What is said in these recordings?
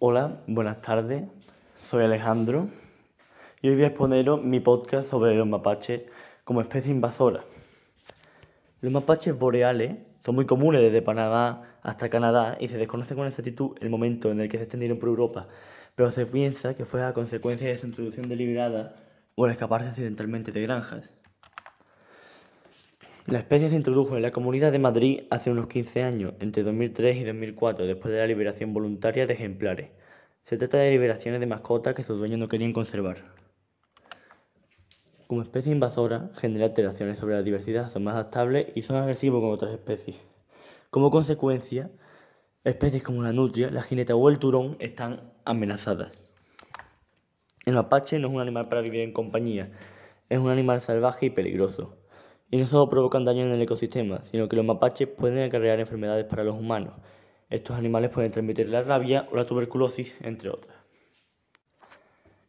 Hola, buenas tardes. Soy Alejandro y hoy voy a exponeros mi podcast sobre los mapaches como especie invasora. Los mapaches boreales son muy comunes desde Panamá hasta Canadá y se desconoce con exactitud el momento en el que se extendieron por Europa, pero se piensa que fue a consecuencia de su introducción deliberada o al escaparse accidentalmente de granjas. La especie se introdujo en la Comunidad de Madrid hace unos 15 años, entre 2003 y 2004, después de la liberación voluntaria de ejemplares. Se trata de liberaciones de mascotas que sus dueños no querían conservar. Como especie invasora, genera alteraciones sobre la diversidad, son más adaptables y son agresivos con otras especies. Como consecuencia, especies como la nutria, la jineta o el turón están amenazadas. El mapache no es un animal para vivir en compañía, es un animal salvaje y peligroso. Y no solo provocan daño en el ecosistema, sino que los mapaches pueden acarrear enfermedades para los humanos. Estos animales pueden transmitir la rabia o la tuberculosis, entre otras.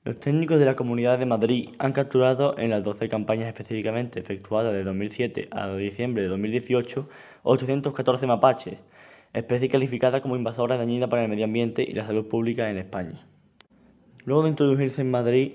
Los técnicos de la Comunidad de Madrid han capturado en las 12 campañas específicamente efectuadas de 2007 a diciembre de 2018 814 mapaches, especie calificada como invasora dañina para el medio ambiente y la salud pública en España. Luego de introducirse en Madrid,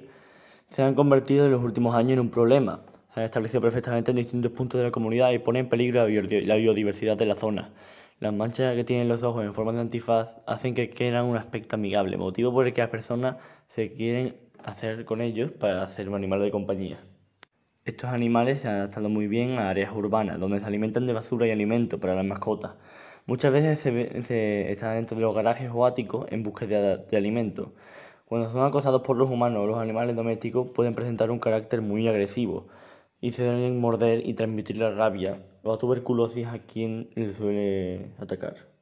se han convertido en los últimos años en un problema, se han establecido perfectamente en distintos puntos de la comunidad y ponen en peligro la biodiversidad de la zona. Las manchas que tienen los ojos en forma de antifaz hacen que quieran un aspecto amigable, motivo por el que las personas se quieren hacer con ellos para hacer un animal de compañía. Estos animales se han adaptado muy bien a áreas urbanas, donde se alimentan de basura y alimento para las mascotas. Muchas veces se, están dentro de los garajes o áticos en búsqueda de, de alimento. Cuando son acosados por los humanos o los animales domésticos pueden presentar un carácter muy agresivo, y se deben morder y transmitir la rabia o la tuberculosis a quien les suele atacar.